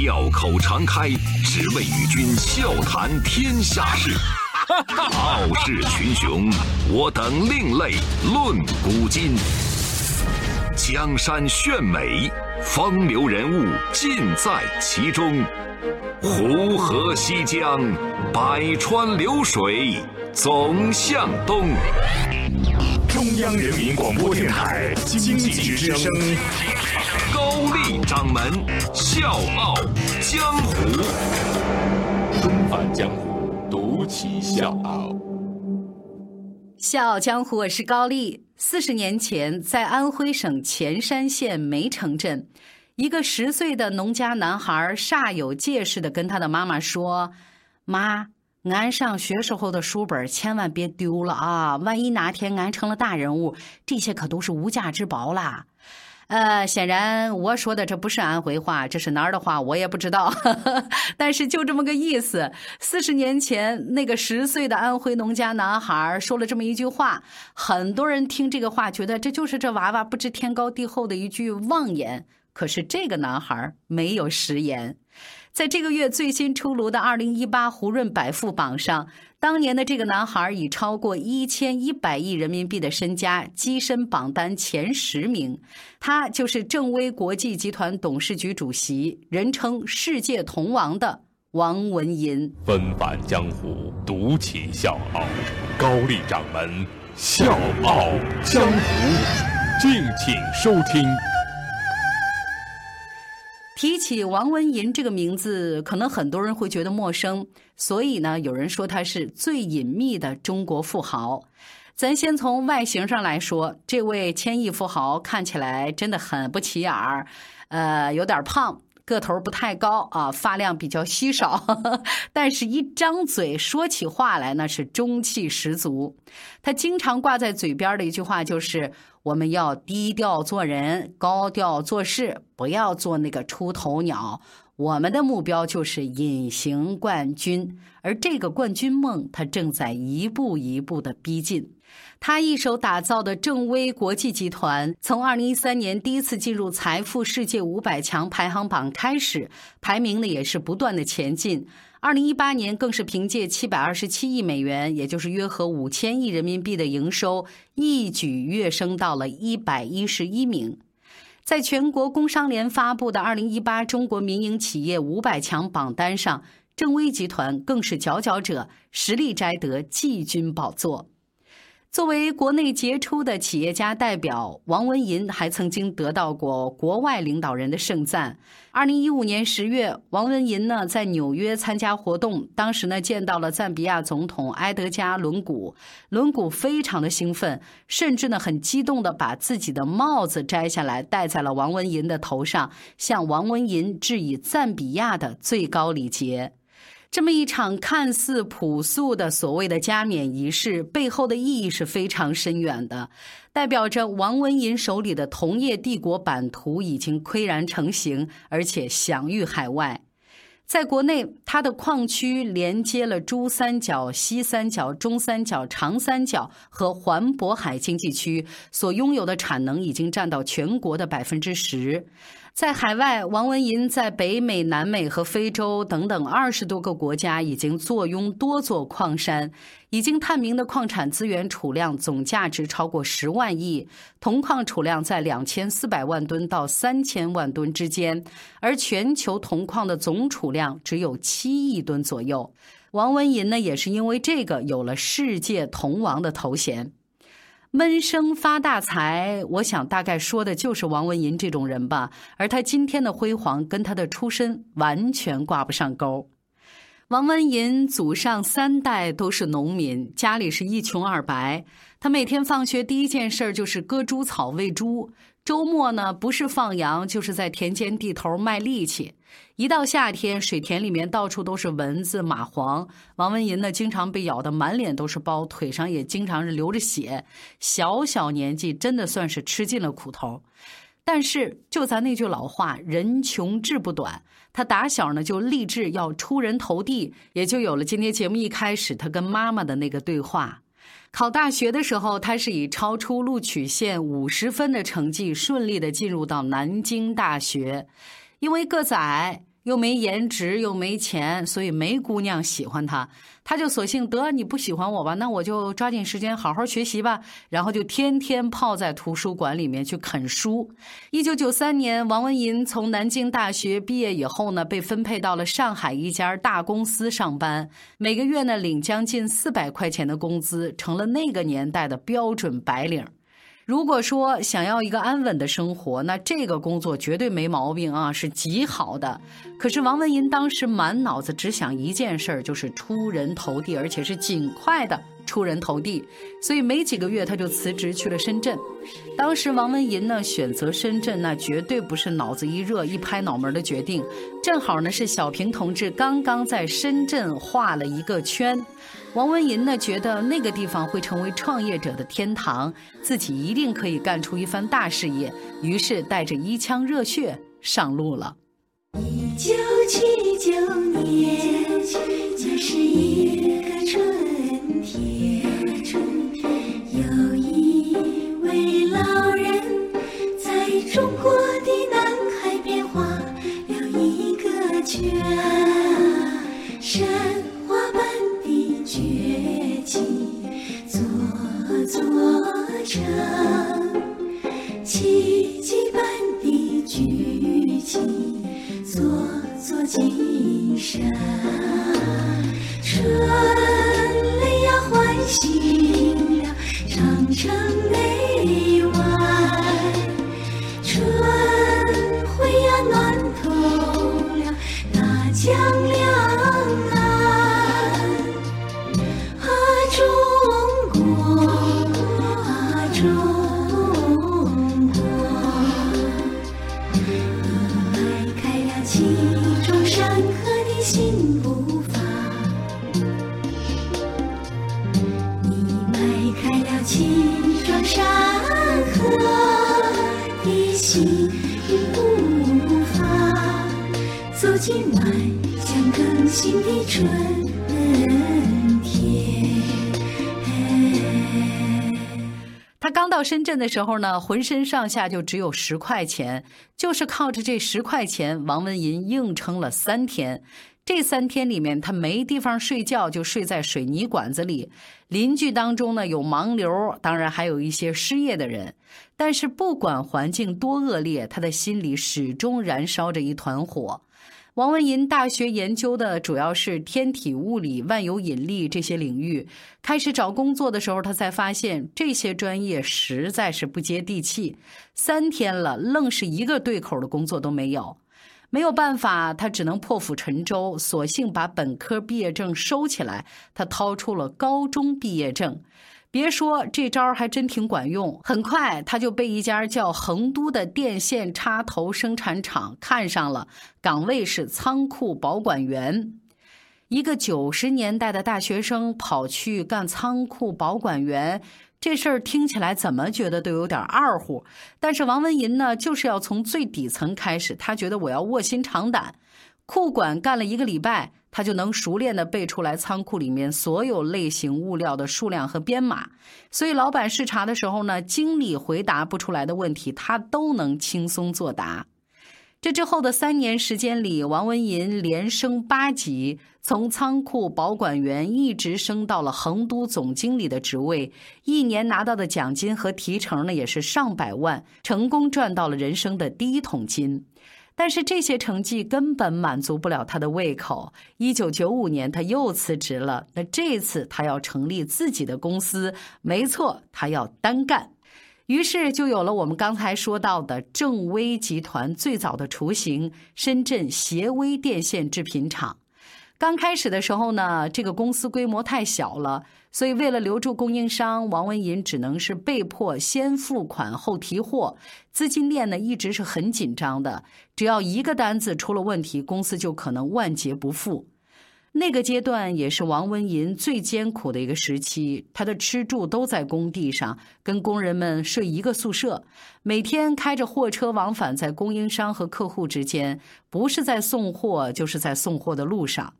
笑口常开，只为与君笑谈天下事。傲视群雄，我等另类论古今。江山炫美，风流人物尽在其中。湖河西江，百川流水总向东。中央人民广播电台经济之声，高丽掌门笑傲江湖，重返江湖，独骑笑傲。笑傲江湖，我是高丽。四十年前，在安徽省潜山县梅城镇，一个十岁的农家男孩煞有介事的跟他的妈妈说：“妈。”俺上学时候的书本千万别丢了啊！万一哪天俺成了大人物，这些可都是无价之宝啦。呃，显然我说的这不是安徽话，这是哪儿的话我也不知道。但是就这么个意思。四十年前，那个十岁的安徽农家男孩说了这么一句话，很多人听这个话觉得这就是这娃娃不知天高地厚的一句妄言。可是这个男孩没有食言。在这个月最新出炉的二零一八胡润百富榜上，当年的这个男孩以超过一千一百亿人民币的身家跻身榜单前十名。他就是正威国际集团董事局主席，人称“世界童王”的王文银。纷返江湖，独起笑傲，高丽掌门笑傲江湖，敬请收听。提起王文银这个名字，可能很多人会觉得陌生，所以呢，有人说他是最隐秘的中国富豪。咱先从外形上来说，这位千亿富豪看起来真的很不起眼儿，呃，有点胖。个头不太高啊，发量比较稀少，但是一张嘴说起话来那是中气十足。他经常挂在嘴边的一句话就是：“我们要低调做人，高调做事，不要做那个出头鸟。我们的目标就是隐形冠军，而这个冠军梦，他正在一步一步的逼近。”他一手打造的正威国际集团，从二零一三年第一次进入财富世界五百强排行榜开始，排名呢也是不断的前进。二零一八年更是凭借七百二十七亿美元，也就是约合五千亿人民币的营收，一举跃升到了一百一十一名。在全国工商联发布的二零一八中国民营企业五百强榜单上，正威集团更是佼佼者，实力摘得季军宝座。作为国内杰出的企业家代表，王文银还曾经得到过国外领导人的盛赞。二零一五年十月，王文银呢在纽约参加活动，当时呢见到了赞比亚总统埃德加·伦古，伦古非常的兴奋，甚至呢很激动的把自己的帽子摘下来戴在了王文银的头上，向王文银致以赞比亚的最高礼节。这么一场看似朴素的所谓的加冕仪式，背后的意义是非常深远的，代表着王文银手里的同业帝国版图已经岿然成型，而且享誉海外。在国内，它的矿区连接了珠三角、西三角、中三角、长三角和环渤海经济区，所拥有的产能已经占到全国的百分之十。在海外，王文银在北美、南美和非洲等等二十多个国家已经坐拥多座矿山，已经探明的矿产资源储量总价值超过十万亿，铜矿储量在两千四百万吨到三千万吨之间，而全球铜矿的总储量只有七亿吨左右。王文银呢，也是因为这个有了“世界铜王”的头衔。闷声发大财，我想大概说的就是王文银这种人吧。而他今天的辉煌跟他的出身完全挂不上钩。王文银祖上三代都是农民，家里是一穷二白。他每天放学第一件事就是割猪草喂猪。周末呢，不是放羊，就是在田间地头卖力气。一到夏天，水田里面到处都是蚊子、蚂蟥。王文银呢，经常被咬得满脸都是包，腿上也经常是流着血。小小年纪，真的算是吃尽了苦头。但是，就咱那句老话，“人穷志不短”，他打小呢就立志要出人头地，也就有了今天节目一开始他跟妈妈的那个对话。考大学的时候，他是以超出录取线五十分的成绩顺利的进入到南京大学。因为个子矮，又没颜值，又没钱，所以没姑娘喜欢他。他就索性得你不喜欢我吧，那我就抓紧时间好好学习吧。然后就天天泡在图书馆里面去啃书。一九九三年，王文银从南京大学毕业以后呢，被分配到了上海一家大公司上班，每个月呢领将近四百块钱的工资，成了那个年代的标准白领。如果说想要一个安稳的生活，那这个工作绝对没毛病啊，是极好的。可是王文银当时满脑子只想一件事儿，就是出人头地，而且是尽快的出人头地。所以没几个月他就辞职去了深圳。当时王文银呢选择深圳，那绝对不是脑子一热一拍脑门的决定，正好呢是小平同志刚刚在深圳画了一个圈。王文银呢，觉得那个地方会成为创业者的天堂，自己一定可以干出一番大事业。于是带着一腔热血上路了。一九七九年，那是一个春圳的时候呢，浑身上下就只有十块钱，就是靠着这十块钱，王文银硬撑了三天。这三天里面，他没地方睡觉，就睡在水泥管子里。邻居当中呢，有盲流，当然还有一些失业的人。但是不管环境多恶劣，他的心里始终燃烧着一团火。王文银大学研究的主要是天体物理、万有引力这些领域。开始找工作的时候，他才发现这些专业实在是不接地气。三天了，愣是一个对口的工作都没有。没有办法，他只能破釜沉舟，索性把本科毕业证收起来。他掏出了高中毕业证。别说这招还真挺管用，很快他就被一家叫恒都的电线插头生产厂看上了，岗位是仓库保管员。一个九十年代的大学生跑去干仓库保管员，这事儿听起来怎么觉得都有点二乎。但是王文银呢，就是要从最底层开始，他觉得我要卧薪尝胆。库管干了一个礼拜，他就能熟练地背出来仓库里面所有类型物料的数量和编码。所以老板视察的时候呢，经理回答不出来的问题，他都能轻松作答。这之后的三年时间里，王文银连升八级，从仓库保管员一直升到了横都总经理的职位，一年拿到的奖金和提成呢也是上百万，成功赚到了人生的第一桶金。但是这些成绩根本满足不了他的胃口。一九九五年，他又辞职了。那这次他要成立自己的公司，没错，他要单干。于是就有了我们刚才说到的正威集团最早的雏形——深圳协威电线制品厂。刚开始的时候呢，这个公司规模太小了，所以为了留住供应商，王文银只能是被迫先付款后提货，资金链呢一直是很紧张的。只要一个单子出了问题，公司就可能万劫不复。那个阶段也是王文银最艰苦的一个时期，他的吃住都在工地上，跟工人们睡一个宿舍，每天开着货车往返在供应商和客户之间，不是在送货，就是在送货的路上。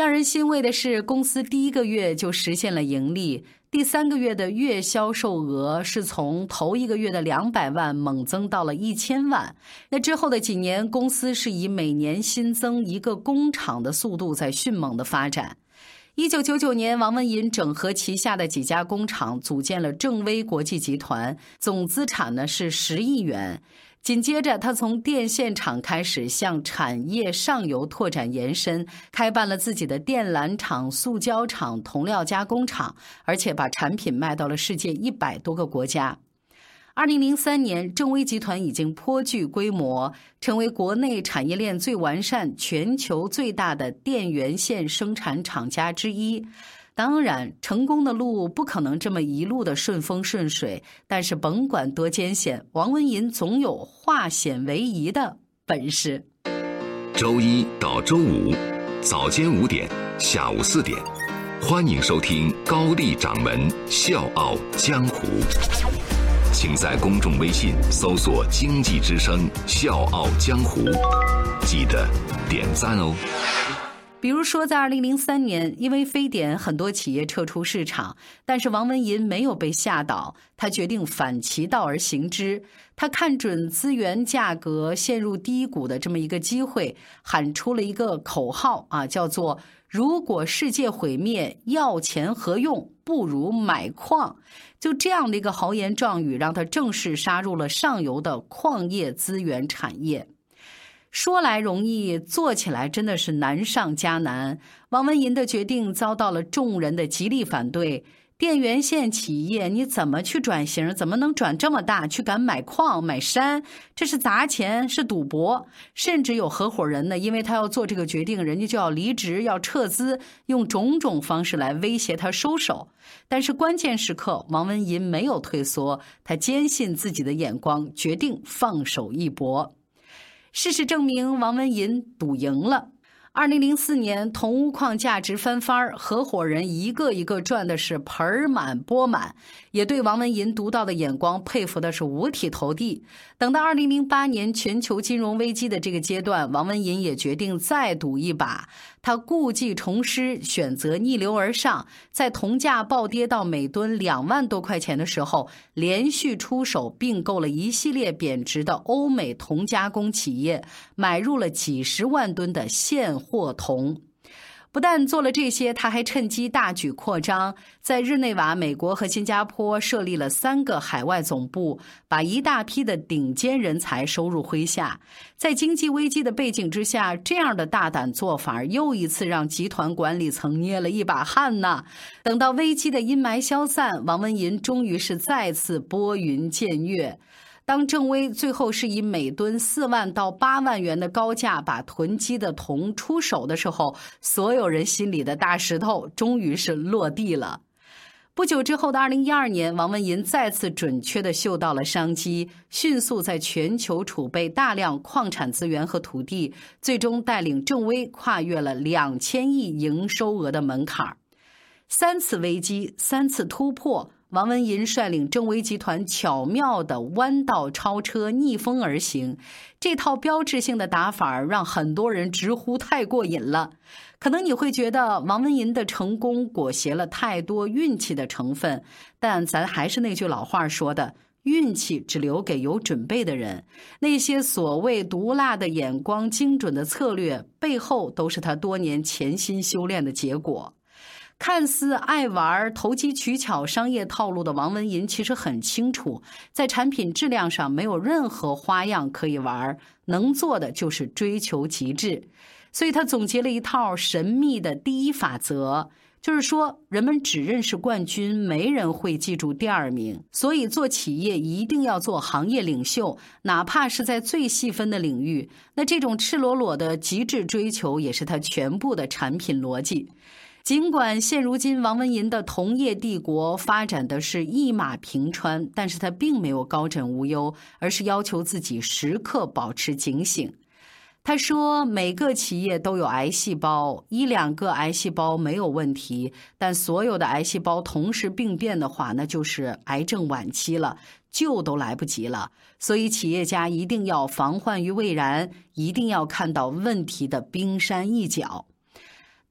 让人欣慰的是，公司第一个月就实现了盈利，第三个月的月销售额是从头一个月的两百万猛增到了一千万。那之后的几年，公司是以每年新增一个工厂的速度在迅猛的发展。一九九九年，王文银整合旗下的几家工厂，组建了正威国际集团，总资产呢是十亿元。紧接着，他从电线厂开始向产业上游拓展延伸，开办了自己的电缆厂、塑胶厂、铜料加工厂，而且把产品卖到了世界一百多个国家。二零零三年，正威集团已经颇具规模，成为国内产业链最完善、全球最大的电源线生产厂家之一。当然，成功的路不可能这么一路的顺风顺水，但是甭管多艰险，王文银总有化险为夷的本事。周一到周五早间五点，下午四点，欢迎收听高丽掌门笑傲江湖。请在公众微信搜索“经济之声笑傲江湖”，记得点赞哦。比如说，在二零零三年，因为非典，很多企业撤出市场，但是王文银没有被吓倒，他决定反其道而行之。他看准资源价格陷入低谷的这么一个机会，喊出了一个口号啊，叫做“如果世界毁灭，要钱何用？不如买矿”。就这样的一个豪言壮语，让他正式杀入了上游的矿业资源产业。说来容易，做起来真的是难上加难。王文银的决定遭到了众人的极力反对。电源线企业你怎么去转型？怎么能转这么大？去敢买矿买山？这是砸钱，是赌博。甚至有合伙人呢，因为他要做这个决定，人家就要离职、要撤资，用种种方式来威胁他收手。但是关键时刻，王文银没有退缩，他坚信自己的眼光，决定放手一搏。事实证明，王文银赌赢了。二零零四年，铜钨矿价值翻番儿，合伙人一个一个赚的是盆满钵满，也对王文银独到的眼光佩服的是五体投地。等到二零零八年全球金融危机的这个阶段，王文银也决定再赌一把。他故技重施，选择逆流而上，在铜价暴跌到每吨两万多块钱的时候，连续出手并购了一系列贬值的欧美铜加工企业，买入了几十万吨的现货铜。不但做了这些，他还趁机大举扩张，在日内瓦、美国和新加坡设立了三个海外总部，把一大批的顶尖人才收入麾下。在经济危机的背景之下，这样的大胆做法又一次让集团管理层捏了一把汗呐。等到危机的阴霾消散，王文银终于是再次拨云见月。当正威最后是以每吨四万到八万元的高价把囤积的铜出手的时候，所有人心里的大石头终于是落地了。不久之后的二零一二年，王文银再次准确的嗅到了商机，迅速在全球储备大量矿产资源和土地，最终带领正威跨越了两千亿营收额的门槛三次危机，三次突破。王文银率领正威集团巧妙的弯道超车、逆风而行，这套标志性的打法让很多人直呼太过瘾了。可能你会觉得王文银的成功裹挟了太多运气的成分，但咱还是那句老话说的：运气只留给有准备的人。那些所谓毒辣的眼光、精准的策略，背后都是他多年潜心修炼的结果。看似爱玩、投机取巧、商业套路的王文银，其实很清楚，在产品质量上没有任何花样可以玩，能做的就是追求极致。所以他总结了一套神秘的第一法则，就是说，人们只认识冠军，没人会记住第二名。所以做企业一定要做行业领袖，哪怕是在最细分的领域。那这种赤裸裸的极致追求，也是他全部的产品逻辑。尽管现如今王文银的同业帝国发展的是一马平川，但是他并没有高枕无忧，而是要求自己时刻保持警醒。他说：“每个企业都有癌细胞，一两个癌细胞没有问题，但所有的癌细胞同时病变的话，那就是癌症晚期了，救都来不及了。所以企业家一定要防患于未然，一定要看到问题的冰山一角。”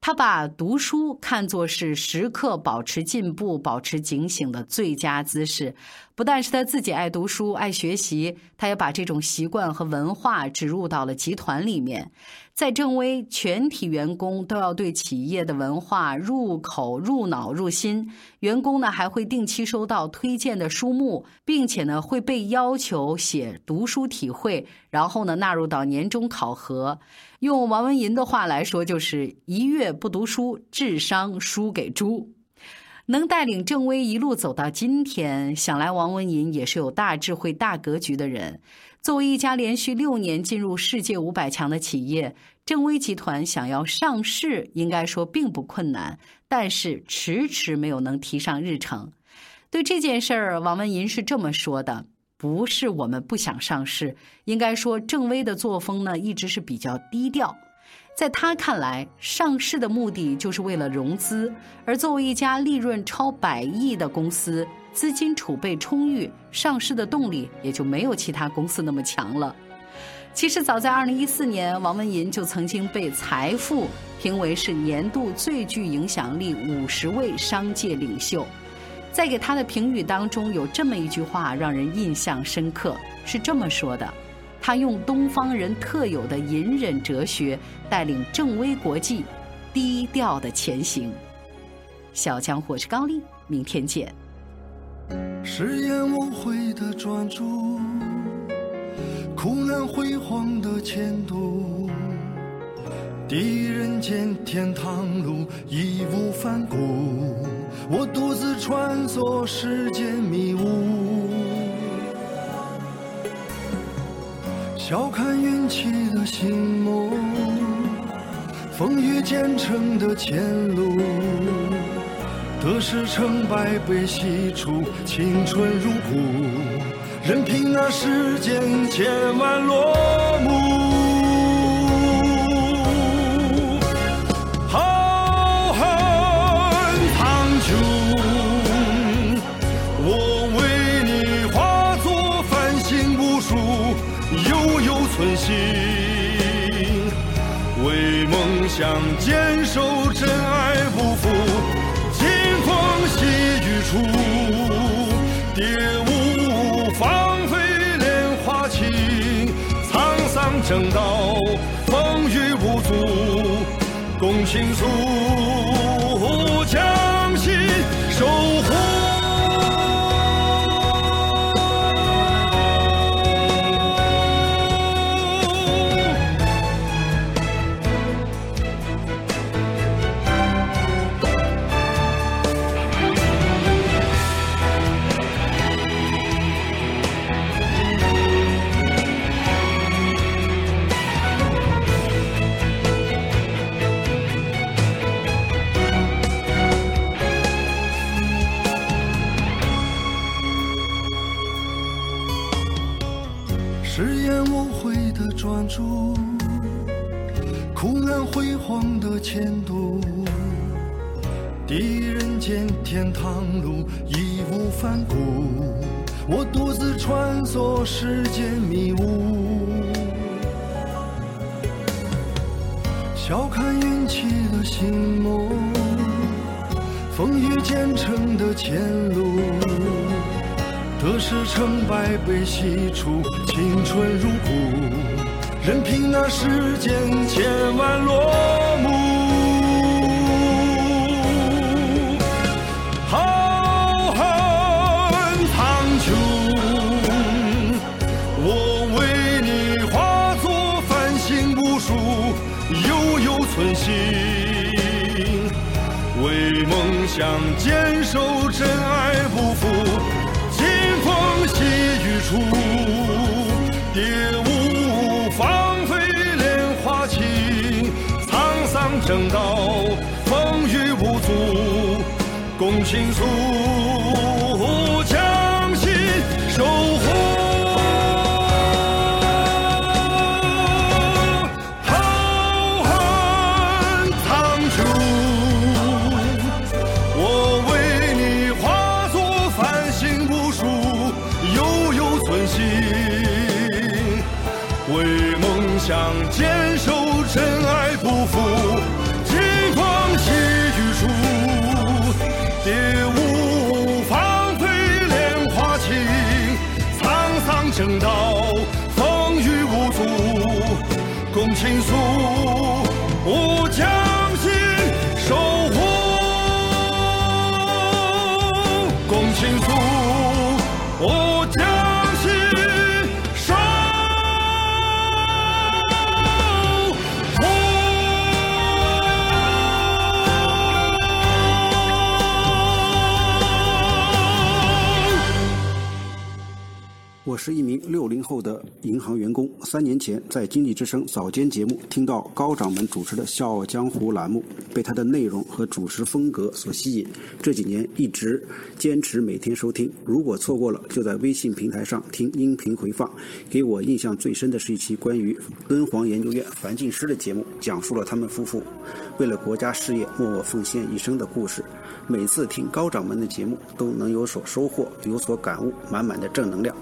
他把读书看作是时刻保持进步、保持警醒的最佳姿势。不但是他自己爱读书、爱学习，他也把这种习惯和文化植入到了集团里面。在正威，全体员工都要对企业的文化入口、入脑、入心。员工呢还会定期收到推荐的书目，并且呢会被要求写读书体会，然后呢纳入到年终考核。用王文银的话来说，就是一月不读书，智商输给猪。能带领正威一路走到今天，想来王文银也是有大智慧、大格局的人。作为一家连续六年进入世界五百强的企业，正威集团想要上市，应该说并不困难，但是迟迟没有能提上日程。对这件事儿，王文银是这么说的。不是我们不想上市，应该说郑威的作风呢一直是比较低调。在他看来，上市的目的就是为了融资，而作为一家利润超百亿的公司，资金储备充裕，上市的动力也就没有其他公司那么强了。其实早在2014年，王文银就曾经被《财富》评为是年度最具影响力五十位商界领袖。在给他的评语当中，有这么一句话让人印象深刻，是这么说的：“他用东方人特有的隐忍哲学，带领正威国际低调的前行。”小江，我是高丽，明天见。誓言无悔的专注，苦难辉煌的前途，第一人间天堂路义无反顾。我独自穿梭世间迷雾，笑看运气的星梦，风雨兼程的前路，得失成败被洗出，青春如故，任凭那世间千万落。争道风雨无阻，共倾诉反顾。我独自穿梭世间迷雾，笑看运气的星梦，风雨兼程的前路，得失成败被洗出，青春如故。任凭那世间千万落想坚守真爱不负，清风细雨处，蝶舞芳菲，莲花起，沧桑。正道，风雨无阻，共倾诉，坚守真爱不负。我是一名六零后的银行员工。三年前在《经济之声》早间节目听到高掌门主持的《笑傲江湖》栏目，被他的内容和主持风格所吸引。这几年一直坚持每天收听，如果错过了，就在微信平台上听音频回放。给我印象最深的是一期关于敦煌研究院樊进诗的节目，讲述了他们夫妇为了国家事业默默奉献一生的故事。每次听高掌门的节目，都能有所收获，有所感悟，满满的正能量。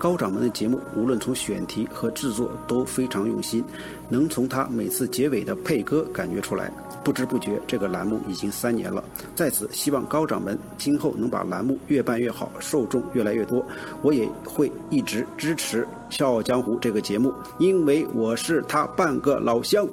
高掌门的节目，无论从选题和制作都非常用心，能从他每次结尾的配歌感觉出来。不知不觉，这个栏目已经三年了。在此，希望高掌门今后能把栏目越办越好，受众越来越多。我也会一直支持《笑傲江湖》这个节目，因为我是他半个老乡。